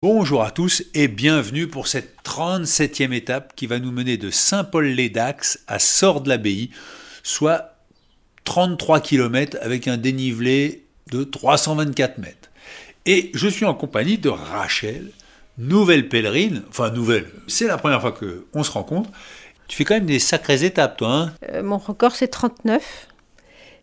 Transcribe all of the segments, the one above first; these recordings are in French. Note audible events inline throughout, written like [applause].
Bonjour à tous et bienvenue pour cette 37e étape qui va nous mener de Saint-Paul-les-Dax à Sordes-l'Abbaye, soit 33 km avec un dénivelé de 324 mètres. Et je suis en compagnie de Rachel, nouvelle pèlerine, enfin nouvelle, c'est la première fois qu'on se rencontre. Tu fais quand même des sacrées étapes, toi. Hein? Euh, mon record, c'est 39.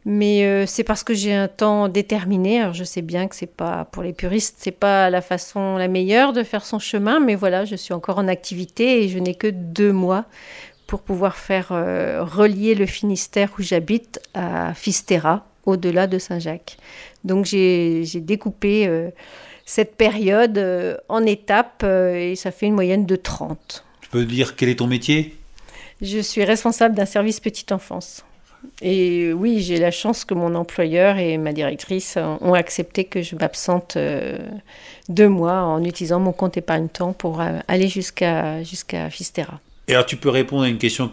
Mais euh, c'est parce que j'ai un temps déterminé. Alors je sais bien que c'est pas pour les puristes, c'est pas la façon la meilleure de faire son chemin, mais voilà, je suis encore en activité et je n'ai que deux mois pour pouvoir faire euh, relier le Finistère où j'habite à Fisterra, au-delà de Saint-Jacques. Donc j'ai découpé euh, cette période en étapes et ça fait une moyenne de 30. Tu peux dire quel est ton métier? Je suis responsable d'un service petite enfance. Et oui, j'ai la chance que mon employeur et ma directrice ont accepté que je m'absente euh, deux mois en utilisant mon compte épargne-temps pour euh, aller jusqu'à jusqu'à Fisterra. Et alors tu peux répondre à une question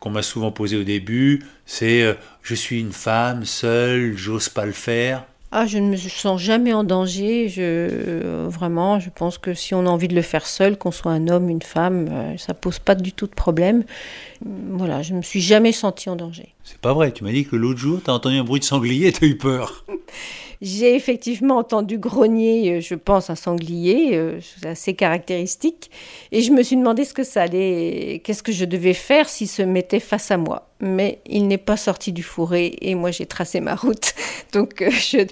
qu'on m'a souvent posée au début, c'est euh, je suis une femme seule, j'ose pas le faire. Ah, je ne me sens jamais en danger. Je, euh, vraiment, je pense que si on a envie de le faire seul, qu'on soit un homme, une femme, euh, ça pose pas du tout de problème. Voilà, je me suis jamais sentie en danger. C'est pas vrai, tu m'as dit que l'autre jour, tu as entendu un bruit de sanglier et tu as eu peur. [laughs] J'ai effectivement entendu grogner, euh, je pense, un sanglier, euh, c'est assez caractéristique, et je me suis demandé ce que ça allait, qu'est-ce que je devais faire s'il se mettait face à moi. Mais il n'est pas sorti du fourré, et moi j'ai tracé ma route. [laughs] Donc euh, je,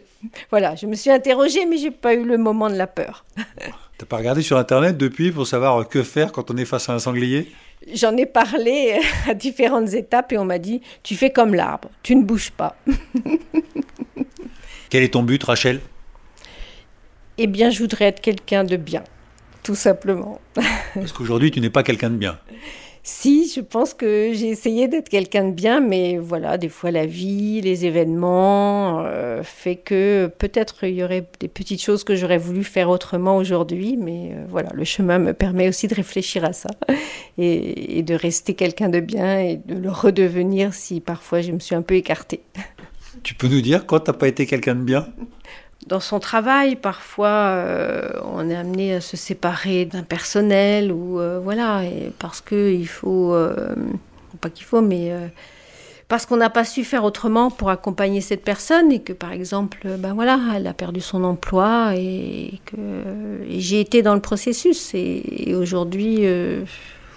voilà, je me suis interrogée, mais j'ai pas eu le moment de la peur. [laughs] T'as pas regardé sur internet depuis pour savoir que faire quand on est face à un sanglier? J'en ai parlé [laughs] à différentes étapes, et on m'a dit, tu fais comme l'arbre, tu ne bouges pas. [laughs] Quel est ton but, Rachel? Eh bien, je voudrais être quelqu'un de bien, tout simplement. Parce qu'aujourd'hui, tu n'es pas quelqu'un de bien. [laughs] Si, je pense que j'ai essayé d'être quelqu'un de bien, mais voilà, des fois la vie, les événements, euh, fait que peut-être il y aurait des petites choses que j'aurais voulu faire autrement aujourd'hui, mais euh, voilà, le chemin me permet aussi de réfléchir à ça [laughs] et, de rester quelqu'un de bien et de le redevenir si parfois je me suis un peu écartée. Tu peux nous dire quand t'as pas été quelqu'un de bien? Dans son travail, parfois, euh, on est amené à se séparer d'un personnel ou euh, voilà, parce que il faut, euh, pas qu'il faut, mais parce qu'on n'a pas su faire autrement pour accompagner cette personne et que par exemple, ben voilà, elle a perdu son emploi et que j'ai été dans le processus et, et aujourd'hui,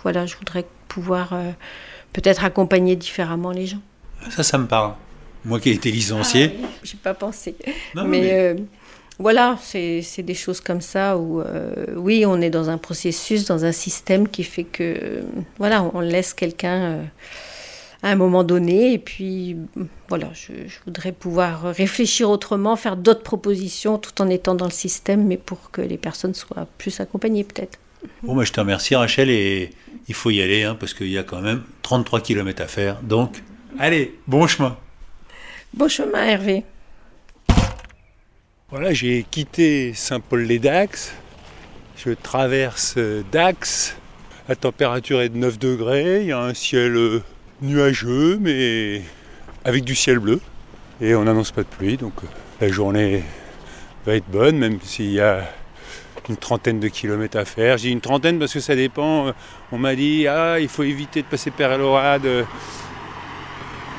voilà, je voudrais pouvoir peut-être accompagner différemment les gens. Ça, ça me parle. Moi qui ai été licencié. Ah, J'ai pas pensé. Non, mais mais- euh, voilà, c'est des choses comme ça où, euh, oui, on est dans un processus, dans un système qui fait que, euh, voilà, on laisse quelqu'un à un moment donné. Et puis, voilà, je, je voudrais pouvoir réfléchir autrement, faire d'autres propositions tout en étant dans le système, mais pour que les personnes soient plus accompagnées, peut-être. Bon, moi, je te remercie, Rachel, et il faut y aller, hein, parce qu'il y a quand même 33 km à faire. Donc, allez, bon chemin. Bon chemin, Hervé. Voilà, j'ai quitté Saint-Paul-les-Dax. Je traverse euh, Dax. La température est de 9 degrés. Il y a un ciel euh, nuageux, mais avec du ciel bleu. Et on n'annonce pas de pluie, donc euh, la journée va être bonne, même s'il y a une trentaine de kilomètres à faire. J'ai une trentaine parce que ça dépend. On m'a dit, ah, il faut éviter de passer par Elorade.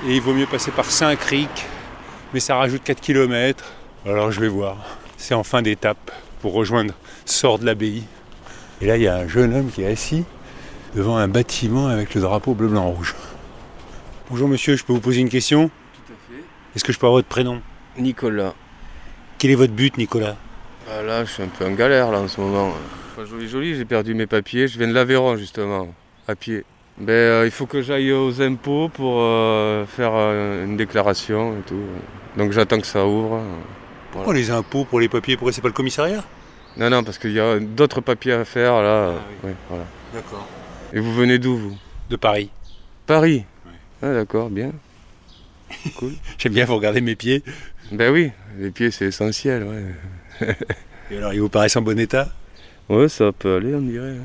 Et il vaut mieux passer par Saint-Cric. Mais ça rajoute 4 kilomètres. Alors je vais voir. C'est en fin d'étape pour rejoindre Sort de l'abbaye. Et là, il y a un jeune homme qui est assis devant un bâtiment avec le drapeau bleu, blanc, rouge. Bonjour monsieur, je peux vous poser une question? Tout à fait. Est-ce que je peux avoir votre prénom? Nicolas. Quel est votre but, Nicolas? Ah, là, je suis un peu en galère là en ce moment. Pas joli, joli, j'ai perdu mes papiers. Je viens de l'Aveyron justement, à pied. Ben, euh, il faut que j'aille aux impôts pour euh, faire euh, une déclaration et tout. Donc j'attends que ça ouvre. Pourquoi les impôts pour les papiers? Pourquoi c'est pas le commissariat? Non, non, parce qu'il y a d'autres papiers à faire là. Ah oui. Ouais, voilà. D'accord. Et vous venez d'où vous? De Paris. Paris Oui. Ah d'accord, bien. Cool. [laughs] J'aime bien vous regarder mes pieds. ben oui, les pieds c'est essentiel, ouais. Et alors, ils vous paraissent en bon état? Ouais, ça peut aller, on dirait. Ouais,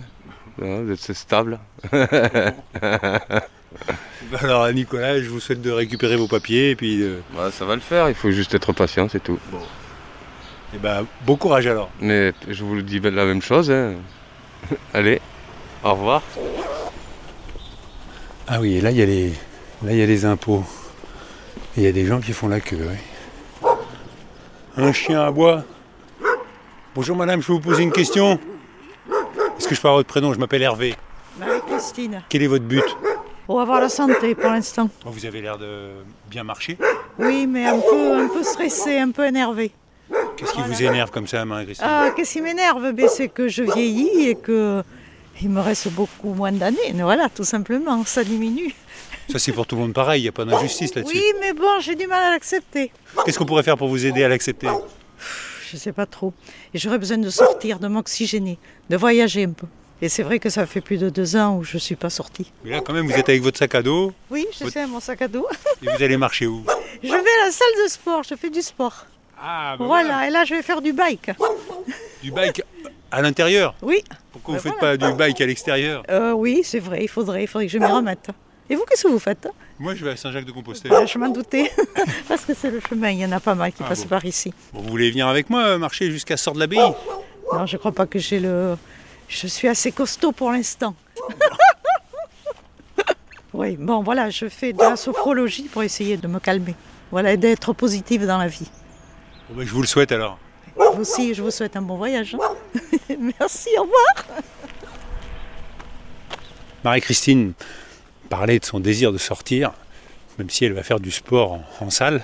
vous êtes stable. [laughs] Alors, Nicolas, je vous souhaite de récupérer vos papiers et puis de... Ouais, ça va le faire, il faut juste être patient, c'est tout. Eh ben, bon courage alors. Mais je vous le dis la même chose. hein. [laughs] Allez, au revoir. Ah oui, et là il y a les, là il y a les impôts. Et il y a des gens qui font la queue. oui. Un chien à bois. Bonjour madame, je peux vous poser une question? Est-ce que je peux avoir votre prénom Je m'appelle Hervé. Marie-Christine. Quel est votre but? Pour avoir la santé pour l'instant. Oh, Vous avez l'air de bien marcher. Oui, mais un peu, un peu stressée, un peu énervée. Qu'est-ce qui vous énerve comme ça, Marie-Christine? Ah, qu'est-ce qui m'énerve? Ben, C'est que je vieillis et que il me reste beaucoup moins d'années. Voilà, tout simplement, ça diminue. Ça c'est pour tout le monde pareil, il n'y a pas d'injustice là-dessus. Oui, mais bon, j'ai du mal à l'accepter. Qu'est-ce qu'on pourrait faire pour vous aider à l'accepter? Je sais pas trop. Et j'aurais besoin de sortir, de m'oxygéner, de voyager un peu. Et c'est vrai que ça fait plus de deux ans où je suis pas sortie. Mais là quand même vous êtes avec votre sac à dos Oui, je sais, mon sac à dos. et vous allez marcher où [laughs] Je vais à la salle de sport, je fais du sport. Ah Voilà, et là je vais faire du bike. Du bike à l'intérieur Oui, Pourquoi vous Ben faites pas du bike à l'extérieur euh, oui, c'est vrai, il faudrait, il faudrait que je m'y remette. Et vous, qu'est-ce que vous faites Moi je vais à Saint-Jacques-de-Compostelle. Euh, Je m'en doutais, [laughs] parce que c'est le chemin, il y en a pas mal qui Ah passent bon. par ici. Bon, vous voulez venir avec moi euh, marcher jusqu'à Sort de l'Abbaye? Non, je crois pas que j'ai le... Je suis assez costaud pour l'instant. [laughs] oui, bon, voilà, je fais de la sophrologie pour essayer de me calmer. Voilà, et d'être positive dans la vie. Bon, ben, Je vous le souhaite alors. Vous aussi, je vous souhaite un bon voyage. hein. [laughs] Merci, au revoir. Marie-Christine parlait de son désir de sortir, même si elle va faire du sport en, en salle.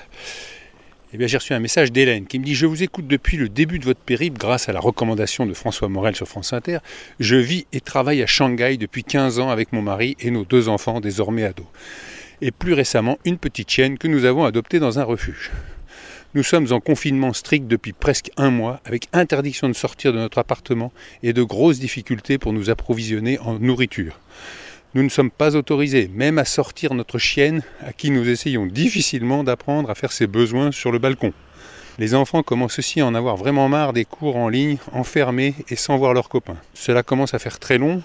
Eh bien, j'ai reçu un message d'Hélène qui me dit Je vous écoute depuis le début de votre périple grâce à la recommandation de François Morel sur France Inter. Je vis et travaille à Shanghai depuis 15 ans avec mon mari et nos deux enfants, désormais ados. Et plus récemment, une petite chienne que nous avons adoptée dans un refuge. Nous sommes en confinement strict depuis presque un mois, avec interdiction de sortir de notre appartement et de grosses difficultés pour nous approvisionner en nourriture. Nous ne sommes pas autorisés même à sortir notre chienne à qui nous essayons difficilement d'apprendre à faire ses besoins sur le balcon. Les enfants commencent aussi à en avoir vraiment marre des cours en ligne, enfermés et sans voir leurs copains. Cela commence à faire très long,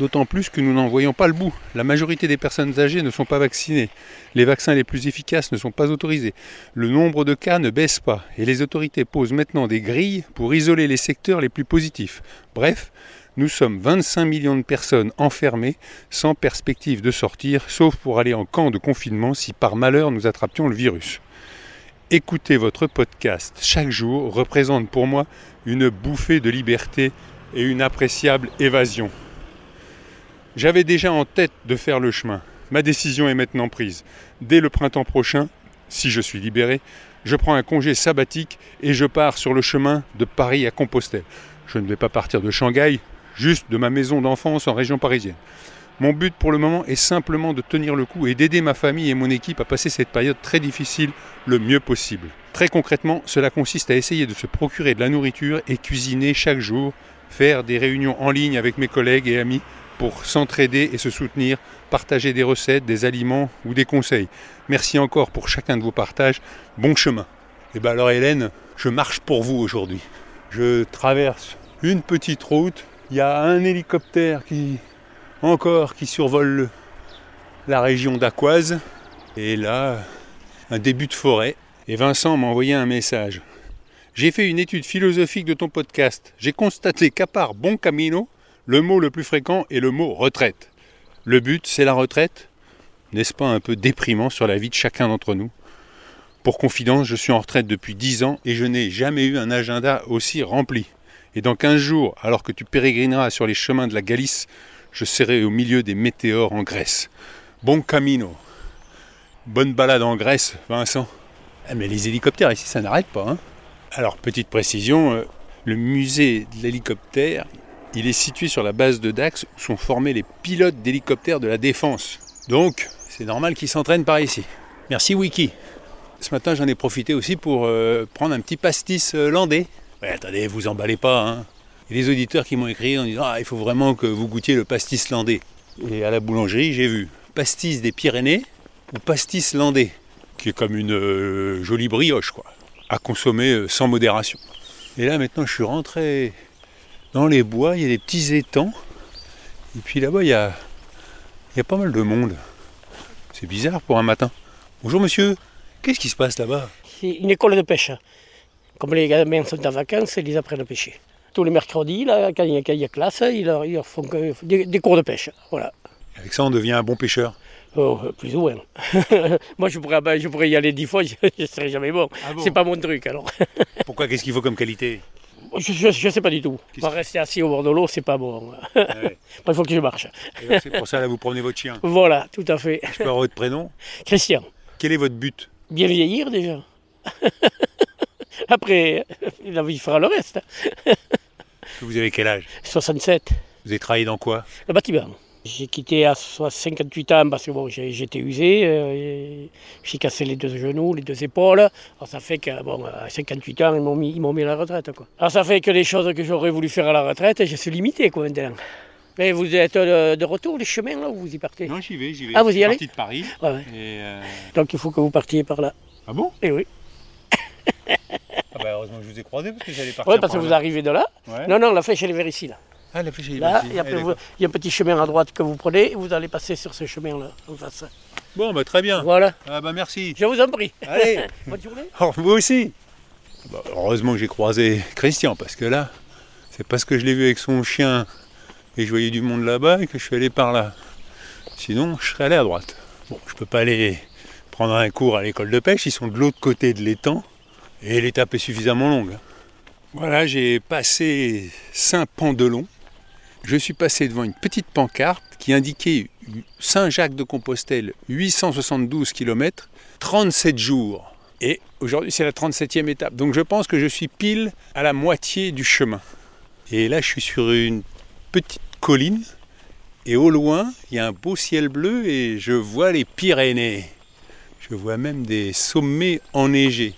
d'autant plus que nous n'en voyons pas le bout. La majorité des personnes âgées ne sont pas vaccinées. Les vaccins les plus efficaces ne sont pas autorisés. Le nombre de cas ne baisse pas et les autorités posent maintenant des grilles pour isoler les secteurs les plus positifs. Bref, nous sommes 25 millions de personnes enfermées, sans perspective de sortir, sauf pour aller en camp de confinement si par malheur nous attrapions le virus. Écouter votre podcast chaque jour représente pour moi une bouffée de liberté et une appréciable évasion. J'avais déjà en tête de faire le chemin. Ma décision est maintenant prise. Dès le printemps prochain, si je suis libéré, je prends un congé sabbatique et je pars sur le chemin de Paris à Compostelle. Je ne vais pas partir de Shanghai, juste de ma maison d'enfance en région parisienne. Mon but pour le moment est simplement de tenir le coup et d'aider ma famille et mon équipe à passer cette période très difficile le mieux possible. Très concrètement, cela consiste à essayer de se procurer de la nourriture et cuisiner chaque jour, faire des réunions en ligne avec mes collègues et amis pour s'entraider et se soutenir, partager des recettes, des aliments ou des conseils. Merci encore pour chacun de vos partages. Bon chemin. Et bien alors Hélène, je marche pour vous aujourd'hui. Je traverse une petite route. Il y a un hélicoptère qui encore qui survole le- la région d'Aquoise. Et là, un début de forêt. Et Vincent m'a envoyé un message. J'ai fait une étude philosophique de ton podcast. J'ai constaté qu'à part bon camino, le mot le plus fréquent est le mot retraite. Le but, c'est la retraite N'est-ce pas un peu déprimant sur la vie de chacun d'entre nous? Pour confidence, je suis en retraite depuis 10 ans et je n'ai jamais eu un agenda aussi rempli. Et dans 15 jours, alors que tu pérégrineras sur les chemins de la Galice, je serai au milieu des météores en Grèce. Bon camino. Bonne balade en Grèce, Vincent. Ah, mais les hélicoptères ici, ça n'arrête pas. hein. Alors, petite précision, euh, le musée de l'hélicoptère, il est situé sur la base de Dax où sont formés les pilotes d'hélicoptères de la défense. Donc, c'est normal qu'ils s'entraînent par ici. Merci Wiki. Ce matin, j'en ai profité aussi pour euh, prendre un petit pastis euh, landais. Ouais, attendez, vous emballez pas. Hein. Il auditeurs qui m'ont écrit en disant Ah, il faut vraiment que vous goûtiez le pastis landais. Et à la boulangerie, j'ai vu pastis des Pyrénées ou pastis landais, qui est comme une euh, jolie brioche, quoi, à consommer euh, sans modération. Et là, maintenant, je suis rentré dans les bois, il y a des petits étangs. Et puis là-bas, il il y a pas mal de monde. C'est bizarre pour un matin. Bonjour monsieur, qu'est-ce qui se passe là-bas? C'est une école de pêche. Comme les gamins sont en vacances, ils les apprennent à pêcher. Tous les mercredis, là, quand il y a, quand il y a classe, ils leur, ils leur font que- des, des cours de pêche. Voilà. Avec ça, on devient un bon pêcheur. Oh, plus ou moins. [laughs] Moi, je pourrais, ben, je pourrais y aller dix fois, [laughs] je ne serais jamais bon. Ah bon C'est pas mon truc, alors. [laughs] Pourquoi Qu'est-ce qu'il faut comme qualité? Je ne sais pas du tout. Rester assis au bord de l'eau, c'est pas bon. Ouais. Il faut que je marche. Et donc, C'est pour ça, là, vous promenez votre chien. Voilà, tout à fait. Je peux avoir votre prénom? Christian, Quel est votre but? Bien vieillir déjà. [laughs] Après, la vie fera le reste. Vous avez quel âge? 67, Vous avez travaillé dans quoi? Le bâtiment. J'ai quitté à so- 58 ans parce que bon, j'étais usé, euh, j'ai cassé les deux genoux, les deux épaules. Alors ça fait que bon, à 58 ans, ils m'ont mis, ils m'ont mis à la retraite. Quoi. Alors ça fait que les choses que j'aurais voulu faire à la retraite, je suis limité quoi, maintenant. Mais vous êtes euh, de retour, les chemins là, où vous y partez? Non, j'y vais, j'y vais. Ah, vous y Je suis allez? parti de Paris. Ouais, ouais. Et euh, Donc il faut que vous partiez par là. Ah bon? Et oui. Ah bah, Heureusement que je vous ai croisé parce que j'allais partir. Oui, parce que vous là. arrivez de là. Ouais. Non, non, la flèche elle est vers ici là. Ah, la flèche, elle est et après Ah, il y a un petit chemin à droite que vous prenez et vous allez passer sur ce chemin-là, en face. Bon, bah très bien. Voilà, Ah bah merci. je vous en prie. Allez [laughs] Bonne journée. Oh, vous aussi Bah, Heureusement que j'ai croisé Christian, parce que là, c'est parce que je l'ai vu avec son chien et je voyais du monde là-bas et que je suis allé par là. Sinon, je serais allé à droite. Bon, je peux pas aller prendre un cours à l'école de pêche, ils sont de l'autre côté de l'étang et l'étape est suffisamment longue. Voilà, j'ai passé Saint-Pandelon. Je suis passé devant une petite pancarte qui indiquait Saint-Jacques-de-Compostelle, 872 km, 37 jours. Et aujourd'hui, c'est la 37e étape. Donc je pense que je suis pile à la moitié du chemin. Et là, je suis sur une petite colline. Et au loin, il y a un beau ciel bleu et je vois les Pyrénées. Je vois même des sommets enneigés.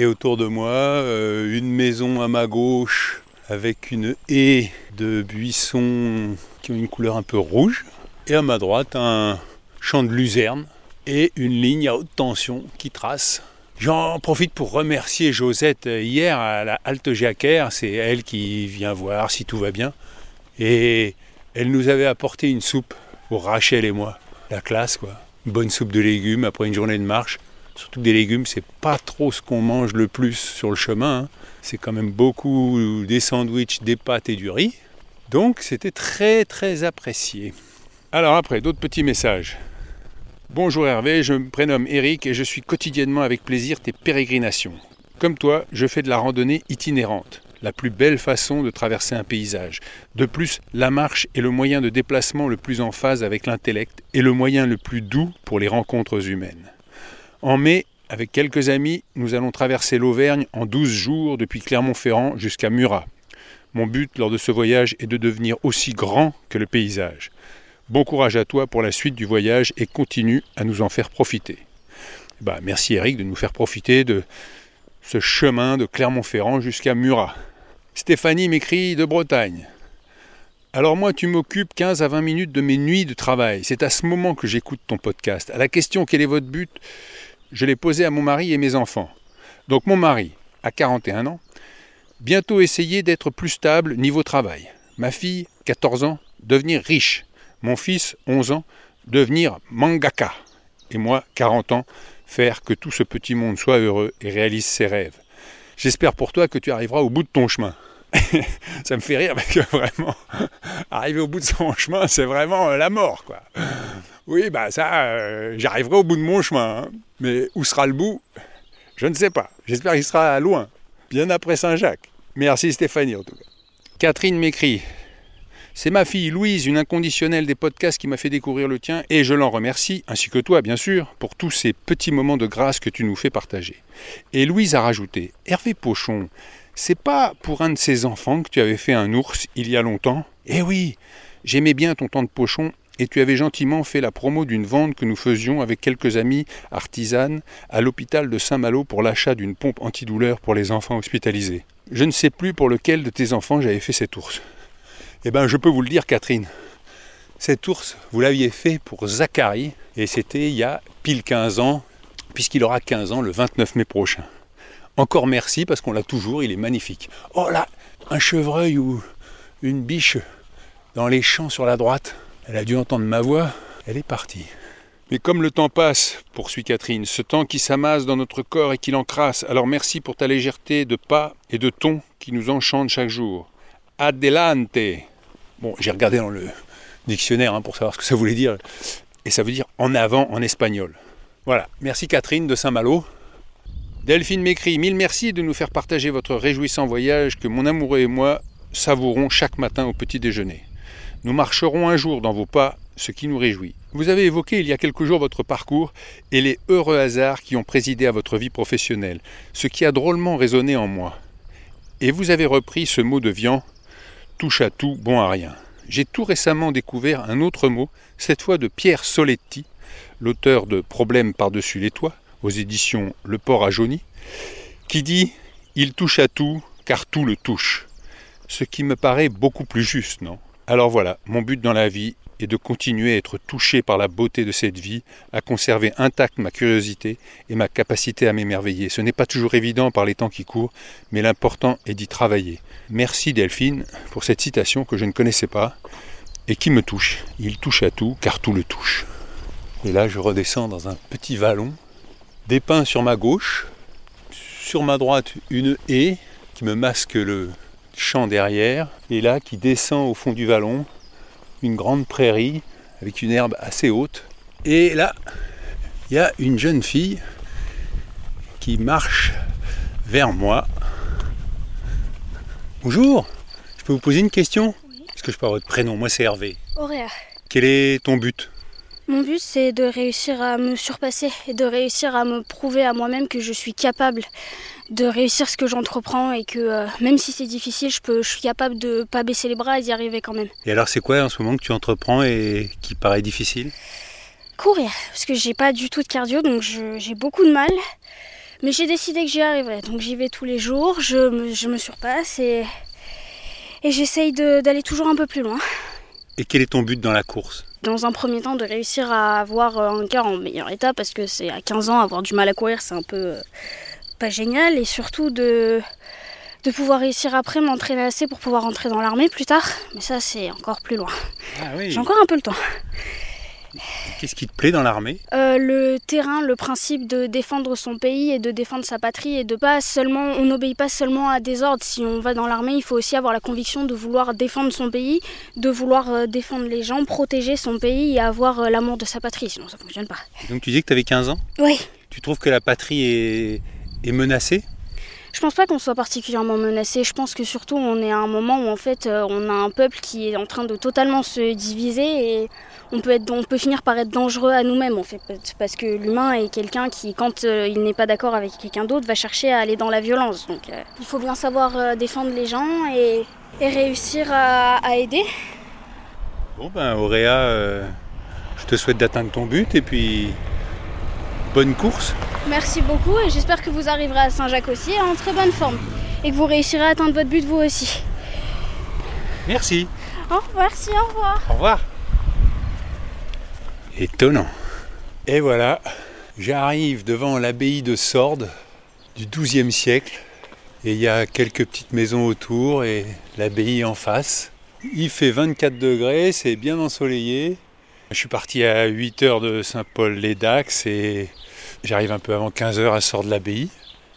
Et autour de moi, euh, une maison à ma gauche avec une haie de buissons qui ont une couleur un peu rouge. Et à ma droite, un champ de luzerne et une ligne à haute tension qui trace. J'en profite pour remercier Josette euh, hier à la halte Jacquère. C'est elle qui vient voir si tout va bien. Et elle nous avait apporté une soupe pour Rachel et moi. La classe, quoi. Bonne soupe de légumes après une journée de marche. Surtout que des légumes, c'est pas trop ce qu'on mange le plus sur le chemin. hein. C'est quand même beaucoup des sandwichs, des pâtes et du riz. Donc c'était très très apprécié. Alors après, d'autres petits messages. Bonjour Hervé, je me prénomme Eric et je suis quotidiennement avec plaisir tes pérégrinations. Comme toi, je fais de la randonnée itinérante, la plus belle façon de traverser un paysage. De plus, la marche est le moyen de déplacement le plus en phase avec l'intellect et le moyen le plus doux pour les rencontres humaines. En mai, avec quelques amis, nous allons traverser l'Auvergne en 12 jours depuis Clermont-Ferrand jusqu'à Murat. Mon but lors de ce voyage est de devenir aussi grand que le paysage. Bon courage à toi pour la suite du voyage et continue à nous en faire profiter. Bah, merci Eric de nous faire profiter de ce chemin de Clermont-Ferrand jusqu'à Murat. Stéphanie m'écrit de Bretagne. Alors moi, tu m'occupes 15 à 20 minutes de mes nuits de travail. C'est à ce moment que j'écoute ton podcast. À la question quel est votre but, je l'ai posée à mon mari et mes enfants. Donc mon mari a 41 ans, bientôt essayer d'être plus stable niveau travail. Ma fille, 14 ans, devenir riche. Mon fils, 11 ans, devenir mangaka. Et moi, 40 ans, faire que tout ce petit monde soit heureux et réalise ses rêves. J'espère pour toi que tu arriveras au bout de ton chemin. [laughs] ça me fait rire parce que vraiment, arriver au bout de son chemin, c'est vraiment euh, la mort, quoi. Oui, bah ça, euh, j'arriverai au bout de mon chemin. hein. Mais où sera le bout? Je ne sais pas. J'espère qu'il sera loin, bien après Saint-Jacques. Merci Stéphanie en tout cas. Catherine m'écrit c'est ma fille Louise, une inconditionnelle des podcasts, qui m'a fait découvrir le tien, et je l'en remercie, ainsi que toi bien sûr, pour tous ces petits moments de grâce que tu nous fais partager. Et Louise a rajouté Hervé Pochon, c'est pas pour un de ses enfants que tu avais fait un ours il y a longtemps Eh oui, j'aimais bien ton temps de Pochon, et tu avais gentiment fait la promo d'une vente que nous faisions avec quelques amis artisanes à l'hôpital de Saint-Malo pour l'achat d'une pompe antidouleur pour les enfants hospitalisés. Je ne sais plus pour lequel de tes enfants j'avais fait cet ours. Eh bien, je peux vous le dire, Catherine. Cet ours, vous l'aviez fait pour Zachary, et c'était il y a pile 15 ans, puisqu'il aura 15 ans le 29 mai prochain. Encore merci, parce qu'on l'a toujours, il est magnifique. Oh là, un chevreuil ou une biche dans les champs sur la droite. Elle a dû entendre ma voix, elle est partie. Mais comme le temps passe, poursuit Catherine, ce temps qui s'amasse dans notre corps et qui l'encrasse, alors merci pour ta légèreté de pas et de ton qui nous enchante chaque jour. Adelante Bon, j'ai regardé dans le dictionnaire hein, pour savoir ce que ça voulait dire, et ça veut dire en avant en espagnol. Voilà, merci Catherine de Saint-Malo. Delphine m'écrit Mille merci de nous faire partager votre réjouissant voyage que mon amoureux et moi savourons chaque matin au petit déjeuner. Nous marcherons un jour dans vos pas, ce qui nous réjouit. Vous avez évoqué il y a quelques jours votre parcours et les heureux hasards qui ont présidé à votre vie professionnelle, ce qui a drôlement résonné en moi. Et vous avez repris ce mot de Vian, touche à tout, bon à rien. J'ai tout récemment découvert un autre mot, cette fois de Pierre Soletti, l'auteur de Problèmes par-dessus les toits, aux éditions Le Port à Jauni, qui dit Il touche à tout, car tout le touche. Ce qui me paraît beaucoup plus juste, non? Alors voilà, mon but dans la vie et de continuer à être touché par la beauté de cette vie, à conserver intacte ma curiosité et ma capacité à m'émerveiller. Ce n'est pas toujours évident par les temps qui courent, mais l'important est d'y travailler. Merci Delphine pour cette citation que je ne connaissais pas et qui me touche. Il touche à tout car tout le touche. Et là je redescends dans un petit vallon, des pins sur ma gauche, sur ma droite une haie qui me masque le champ derrière, et là qui descend au fond du vallon une grande prairie avec une herbe assez haute. Et là, il y a une jeune fille qui marche vers moi. Bonjour, je peux vous poser une question? Est-ce que je peux avoir votre prénom Moi c'est Hervé. Auréa. Quel est ton but? Mon but, c'est de réussir à me surpasser et de réussir à me prouver à moi-même que je suis capable de réussir ce que j'entreprends et que euh, même si c'est difficile, je, peux, je suis capable de pas baisser les bras et d'y arriver quand même. Et alors c'est quoi en ce moment que tu entreprends et qui paraît difficile? Courir, parce que j'ai pas du tout de cardio, donc j'ai beaucoup de mal. Mais j'ai décidé que j'y arriverai, donc j'y vais tous les jours, je me, je me surpasse et, et j'essaye d'aller toujours un peu plus loin. Et quel est ton but dans la course? Dans un premier temps, de réussir à avoir un cœur en meilleur état, parce que c'est à 15 ans, avoir du mal à courir, c'est un peu euh, pas génial et surtout de, de pouvoir réussir après m'entraîner assez pour pouvoir rentrer dans l'armée plus tard. Mais ça, c'est encore plus loin. Ah J'ai encore un peu le temps. Qu'est-ce qui te plaît dans l'armée? Euh, Le terrain, le principe de défendre son pays et de défendre sa patrie et de pas seulement, on n'obéit pas seulement à des ordres. Si on va dans l'armée, il faut aussi avoir la conviction de vouloir défendre son pays, de vouloir euh, défendre les gens, protéger son pays et avoir euh, l'amour de sa patrie. Sinon, ça fonctionne pas. Donc tu dis que tu avais 15 ans? Oui. Tu trouves que la patrie est, est menacée? Je pense pas qu'on soit particulièrement menacé. Je pense que surtout on est à un moment où en fait euh, on a un peuple qui est en train de totalement se diviser et on peut, être, on peut finir par être dangereux à nous-mêmes en fait. Parce que l'humain est quelqu'un qui, quand euh, il n'est pas d'accord avec quelqu'un d'autre, va chercher à aller dans la violence. Donc euh, il faut bien savoir défendre les gens et, réussir à, à, aider. Bon ben Auréa, je te souhaite d'atteindre ton but et puis bonne course. Merci beaucoup et j'espère que vous arriverez à Saint-Jacques aussi en très bonne forme et que vous réussirez à atteindre votre but vous aussi. Merci. Oh, merci, au revoir. Au revoir. Étonnant. Et voilà, j'arrive devant l'abbaye de Sordes du XIIe siècle et il y a quelques petites maisons autour et l'abbaye en face. Il fait 24 degrés, c'est bien ensoleillé. Je suis parti à 8 heures de Saint-Paul-les-Dax et J'arrive un peu avant 15h à Sort de l'Abbaye.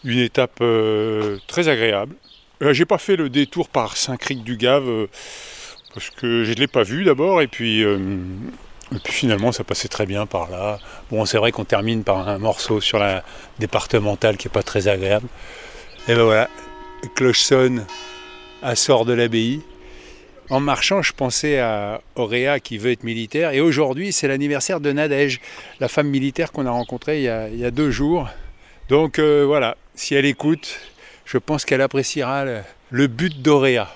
Une étape euh, très agréable. Euh, j'ai pas fait le détour par Saint-Cric-du-Gave euh, parce que je ne l'ai pas vu d'abord et puis, et puis finalement ça passait très bien par là. Bon, c'est vrai qu'on termine par un morceau sur la départementale qui n'est pas très agréable. Et ben voilà, cloche sonne à Sort de l'Abbaye. En marchant, je pensais à Auréa qui veut être militaire. Et aujourd'hui, c'est l'anniversaire de Nadège, la femme militaire qu'on a rencontrée il y a, deux jours. Donc euh, voilà, si elle écoute, je pense qu'elle appréciera le, but d'Auréa.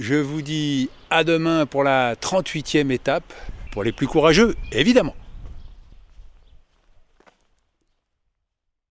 Je vous dis à demain pour la 38e étape, pour les plus courageux, évidemment.